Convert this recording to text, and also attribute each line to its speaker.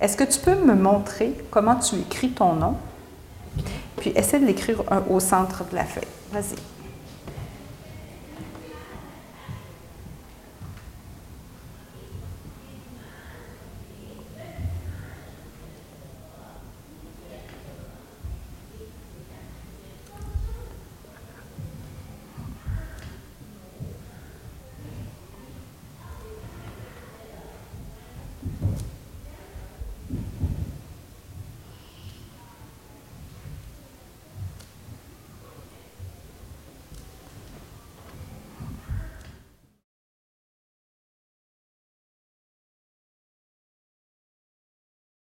Speaker 1: Est-ce que tu peux me montrer comment tu écris ton nom? Puis essaie de l'écrire euh, au centre de la feuille. Vas-y.